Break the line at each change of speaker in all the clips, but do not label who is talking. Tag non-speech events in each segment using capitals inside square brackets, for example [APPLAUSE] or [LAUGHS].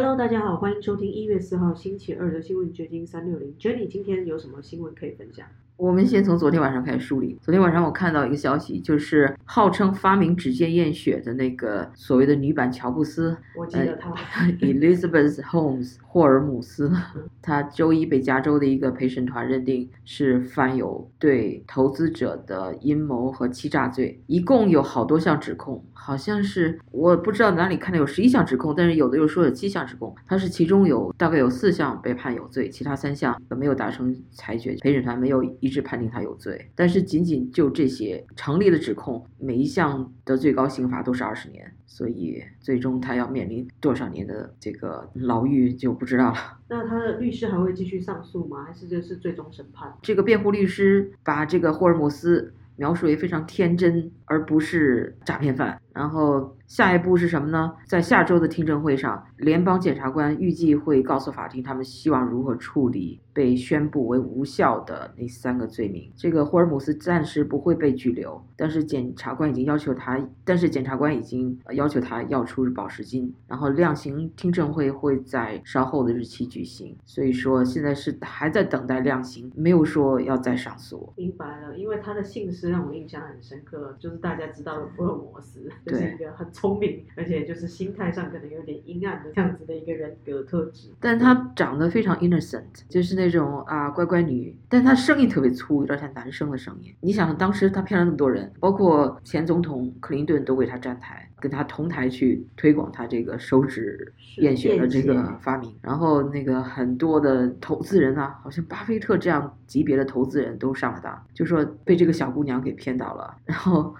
Hello，大家好，欢迎收听一月四号星期二的新闻掘金三六零。Jenny 今天有什么新闻可以分享？
我们先从昨天晚上开始梳理。昨天晚上我看到一个消息，就是号称发明指尖验血的那个所谓的女版乔布斯，
我记得她
Elizabeth Holmes 霍尔姆斯，她周一被加州的一个陪审团认定是犯有对投资者的阴谋和欺诈罪，一共有好多项指控，好像是我不知道哪里看到有十一项指控，但是有的又说有七项指控，她是其中有大概有四项被判有罪，其他三项没有达成裁决，陪审团没有一致判定他有罪，但是仅仅就这些成立的指控，每一项的最高刑罚都是二十年，所以最终他要面临多少年的这个牢狱就不知道了。
那他的律师还会继续上诉吗？还是这是最终审判？
这个辩护律师把这个霍尔姆斯描述为非常天真，而不是诈骗犯。然后下一步是什么呢？在下周的听证会上，联邦检察官预计会告诉法庭，他们希望如何处理被宣布为无效的那三个罪名。这个霍尔姆斯暂时不会被拘留，但是检察官已经要求他，但是检察官已经要求他要出保释金。然后量刑听证会会在稍后的日期举行，所以说现在是还在等待量刑，没有说要再上诉。
明白了，因为他的姓氏让我印象很深刻，就是大家知道的福尔摩斯。就是一个很聪明，而且就是心态上可能有点阴暗的这样子的一个人格特质。
但她长得非常 innocent，就是那种啊乖乖女。但她声音特别粗，有点像男生的声音。你想，当时她骗了那么多人，包括前总统克林顿都为她站台，跟她同台去推广她这个手指验血的这个发明。然后那个很多的投资人啊，好像巴菲特这样级别的投资人都上了当，就说被这个小姑娘给骗到了。然后。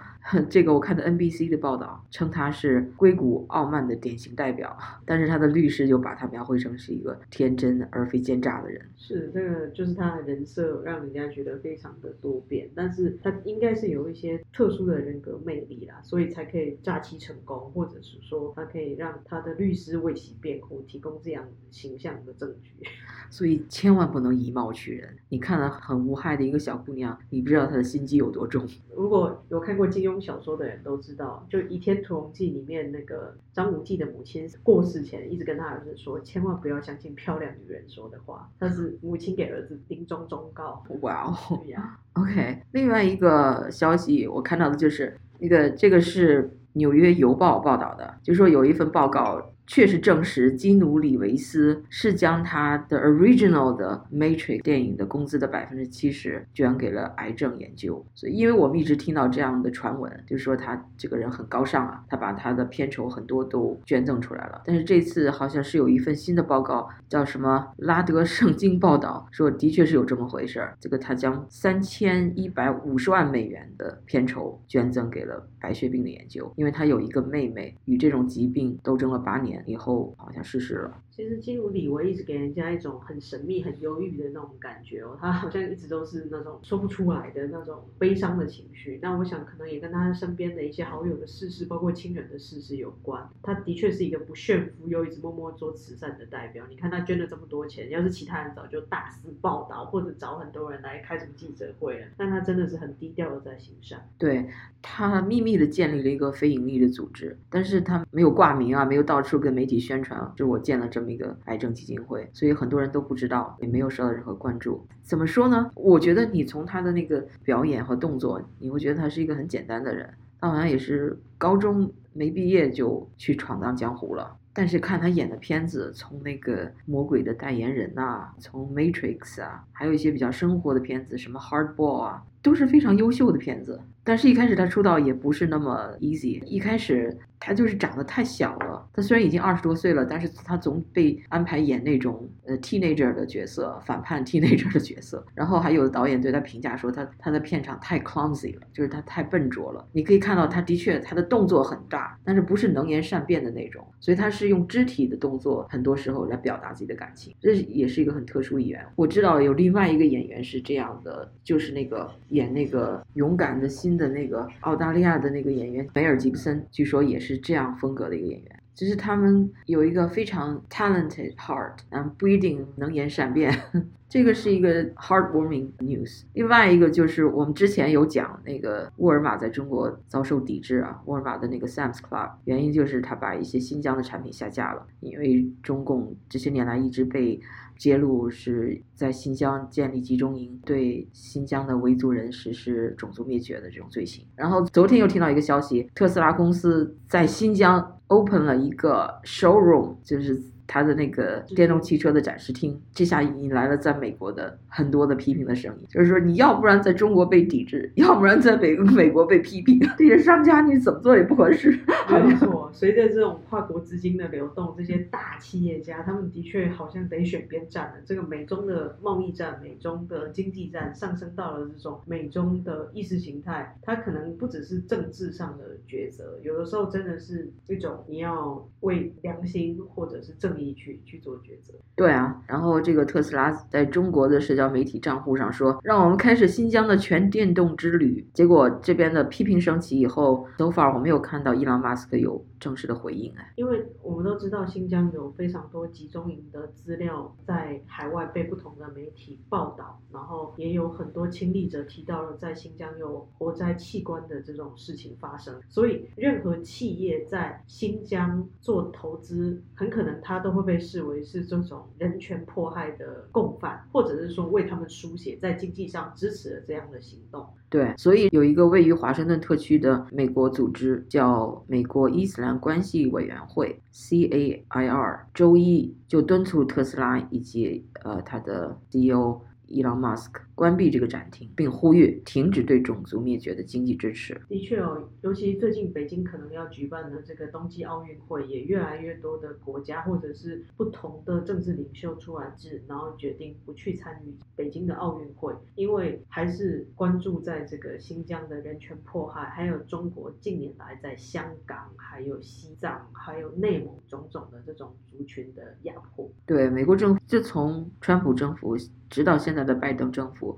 这个我看的 NBC 的报道称他是硅谷傲慢的典型代表，[LAUGHS] 但是他的律师就把他描绘成是一个天真而非奸诈的人。
是这个，就是他的人设让人家觉得非常的多变，但是他应该是有一些特殊的人格魅力啦，所以才可以诈欺成功，或者是说他可以让他的律师为其辩护，提供这样形象的证据。[LAUGHS]
所以千万不能以貌取人。你看了很无害的一个小姑娘，你不知道她的心机有多重。
如果有看过金庸小说的人都知道，就《倚天屠龙记》里面那个张无忌的母亲过世前一直跟他儿子说，千万不要相信漂亮女人说的话。但是母亲给儿子临终忠告。
哇哦，
对呀。
OK，另外一个消息我看到的就是那个这个是《纽约邮报》报道的，就说有一份报告。确实证实，基努里维斯是将他的 original 的 Matrix 电影的工资的百分之七十捐给了癌症研究。所以，因为我们一直听到这样的传闻，就说他这个人很高尚啊，他把他的片酬很多都捐赠出来了。但是这次好像是有一份新的报告，叫什么拉德圣经报道，说的确是有这么回事儿。这个他将三千一百五十万美元的片酬捐赠给了白血病的研究，因为他有一个妹妹与这种疾病斗争了八年。以后好像试试了。
其实金如李维一直给人家一种很神秘、很忧郁的那种感觉哦，他好像一直都是那种说不出来的那种悲伤的情绪。那我想可能也跟他身边的一些好友的逝世，包括亲人的逝世有关。他的确是一个不炫富又一直默默做慈善的代表。你看他捐了这么多钱，要是其他人早就大肆报道或者找很多人来开什么记者会了，但他真的是很低调的在行善。
对他秘密的建立了一个非盈利的组织，但是他没有挂名啊，没有到处跟媒体宣传，就我建了这么。一个癌症基金会，所以很多人都不知道，也没有受到任何关注。怎么说呢？我觉得你从他的那个表演和动作，你会觉得他是一个很简单的人。他好像也是高中没毕业就去闯荡江湖了。但是看他演的片子，从那个《魔鬼的代言人》呐，从《Matrix》啊，还有一些比较生活的片子，什么《Hardball》啊，都是非常优秀的片子。但是，一开始他出道也不是那么 easy。一开始他就是长得太小了。他虽然已经二十多岁了，但是他总被安排演那种呃 teenager 的角色，反叛 [LAUGHS] teenager 的角色。然后还有导演对他评价说，他他的片场太 clumsy 了，就是他太笨拙了。你可以看到他的确他的动作很大，但是不是能言善辩的那种。所以他是用肢体的动作，很多时候来表达自己的感情。这也是一个很特殊演员。我知道有另外一个演员是这样的，就是那个演那个勇敢的心。的那个澳大利亚的那个演员梅尔吉布森，据说也是这样风格的一个演员。就是他们有一个非常 talented heart，嗯，不一定能言善辩。[LAUGHS] 这个是一个 heartwarming news。另外一个就是我们之前有讲那个沃尔玛在中国遭受抵制啊，沃尔玛的那个 Sam's Club，原因就是他把一些新疆的产品下架了，因为中共这些年来一直被揭露是在新疆建立集中营，对新疆的维族人实施种族灭绝的这种罪行。然后昨天又听到一个消息，特斯拉公司在新疆 open 了一个 showroom，就是。他的那个电动汽车的展示厅，这下引来了在美国的很多的批评的声音，就是说你要不然在中国被抵制，要不然在美美国被批评，这些商家你怎么做也不合适。[LAUGHS]
没错，随着这种跨国资金的流动，这些大企业家他们的确好像得选边站了。这个美中的贸易战、美中的经济战上升到了这种美中的意识形态，它可能不只是政治上的抉择，有的时候真的是一种你要为良心或者是正。去去做抉择，
对啊，然后这个特斯拉在中国的社交媒体账户上说，让我们开始新疆的全电动之旅。结果这边的批评升起以后，so far 我没有看到伊朗马斯克有正式的回应哎。
因为我们都知道新疆有非常多集中营的资料在海外被不同的媒体报道，然后也有很多亲历者提到了在新疆有活摘器官的这种事情发生，所以任何企业在新疆做投资，很可能他都。都会被视为是这种人权迫害的共犯，或者是说为他们书写在经济上支持了这样的行动。
对，所以有一个位于华盛顿特区的美国组织叫美国伊斯兰关系委员会 （CAIR），周一就敦促特斯拉以及呃他的 CEO。伊朗马斯克关闭这个展厅，并呼吁停止对种族灭绝的经济支持。
的确哦，尤其最近北京可能要举办的这个冬季奥运会，也越来越多的国家或者是不同的政治领袖出来致，然后决定不去参与北京的奥运会，因为还是关注在这个新疆的人权迫害，还有中国近年来在香港、还有西藏、还有内蒙种种的这种族群的压迫。
对，美国政府自从川普政府直到现在。的拜登政府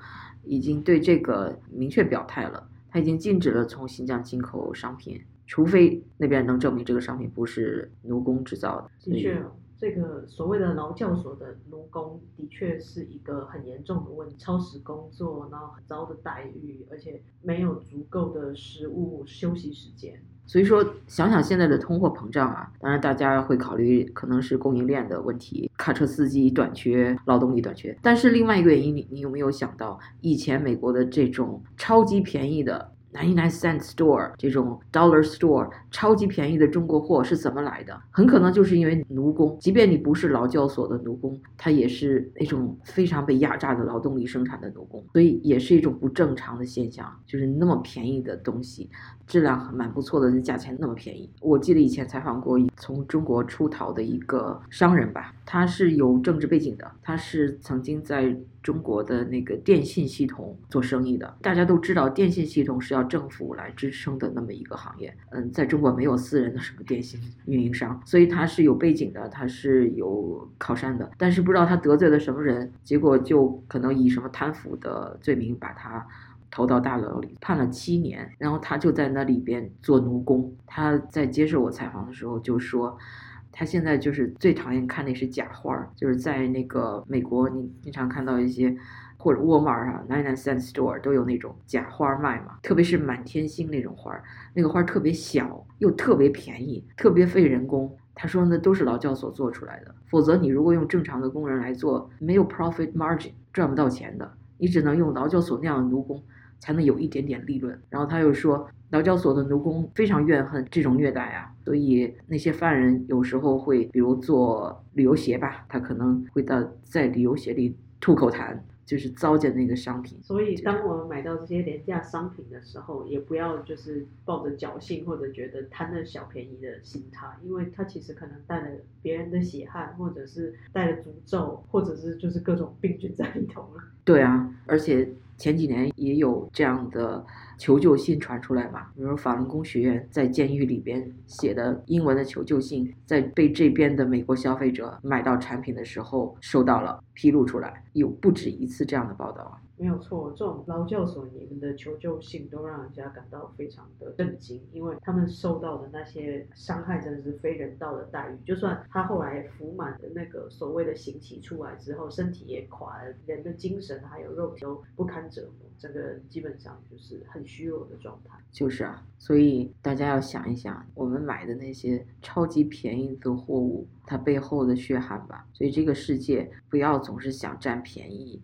已经对这个明确表态了，他已经禁止了从新疆进口商品，除非那边能证明这个商品不是奴工制造的。
的确，这个所谓的劳教所的奴工的确是一个很严重的问题，超时工作，然后很糟的待遇，而且没有足够的食物休息时间。
所以说，想想现在的通货膨胀啊，当然大家会考虑可能是供应链的问题，卡车司机短缺，劳动力短缺。但是另外一个原因，你你有没有想到，以前美国的这种超级便宜的 Nine nine cent store 这种 dollar store 超级便宜的中国货是怎么来的？很可能就是因为奴工，即便你不是劳教所的奴工，他也是那种非常被压榨的劳动力生产的奴工，所以也是一种不正常的现象。就是那么便宜的东西，质量蛮不错的，价钱那么便宜。我记得以前采访过一从中国出逃的一个商人吧，他是有政治背景的，他是曾经在。中国的那个电信系统做生意的，大家都知道，电信系统是要政府来支撑的那么一个行业。嗯，在中国没有私人的什么电信运营商，所以他是有背景的，他是有靠山的。但是不知道他得罪了什么人，结果就可能以什么贪腐的罪名把他投到大牢里，判了七年。然后他就在那里边做奴工。他在接受我采访的时候就说。他现在就是最讨厌看那是假花儿，就是在那个美国，你经常看到一些或者沃尔玛啊，nine nine cent store 都有那种假花卖嘛，特别是满天星那种花儿，那个花儿特别小又特别便宜，特别费人工。他说那都是劳教所做出来的，否则你如果用正常的工人来做，没有 profit margin，赚不到钱的，你只能用劳教所那样的奴工才能有一点点利润。然后他又说。劳教所的奴工非常怨恨这种虐待啊，所以那些犯人有时候会，比如做旅游鞋吧，他可能会到在旅游鞋里吐口痰，就是糟践那个商品。
所以，当我们买到这些廉价商品的时候，也不要就是抱着侥幸或者觉得贪了小便宜的心态，因为它其实可能带了别人的血汗，或者是带了诅咒，或者是就是各种病菌在里头了。
对啊，而且。前几年也有这样的求救信传出来嘛，比如法轮功学院在监狱里边写的英文的求救信，在被这边的美国消费者买到产品的时候收到了披露出来，有不止一次这样的报道啊。
没有错，这种劳教所你们的求救信都让人家感到非常的震惊，因为他们受到的那些伤害真的是非人道的待遇。就算他后来服满的那个所谓的刑期出来之后，身体也垮了，人的精神还有肉体都不堪折磨，整个人基本上就是很虚弱的状态。
就是啊，所以大家要想一想，我们买的那些超级便宜的货物，它背后的血汗吧。所以这个世界不要总是想占便宜，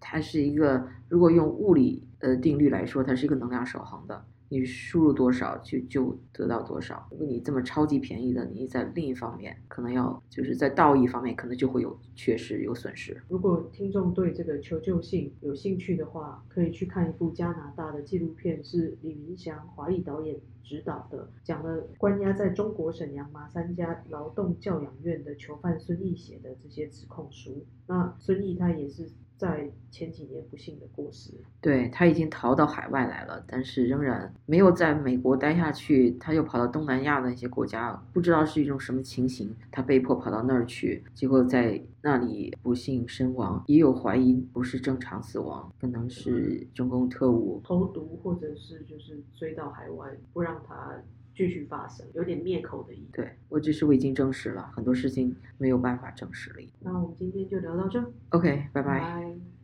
它是一个，如果用物理呃定律来说，它是一个能量守恒的。你输入多少就就得到多少。如果你这么超级便宜的，你在另一方面可能要就是在道义方面可能就会有缺失有损失。
如果听众对这个求救信有兴趣的话，可以去看一部加拿大的纪录片，是李云祥华裔导演执导的，讲了关押在中国沈阳马三家劳动教养院的囚犯孙毅写的这些指控书。那孙毅他也是。在前几年不幸的过世，
对他已经逃到海外来了，但是仍然没有在美国待下去，他又跑到东南亚的一些国家，不知道是一种什么情形，他被迫跑到那儿去，结果在那里不幸身亡，也有怀疑不是正常死亡，可能是中共特务
投毒，或者是就是追到海外不让他继续发生，有点灭口的意思。
对我只是我已经证实了很多事情没有办法证实了。
那我们今天就聊到这。
OK，拜
拜。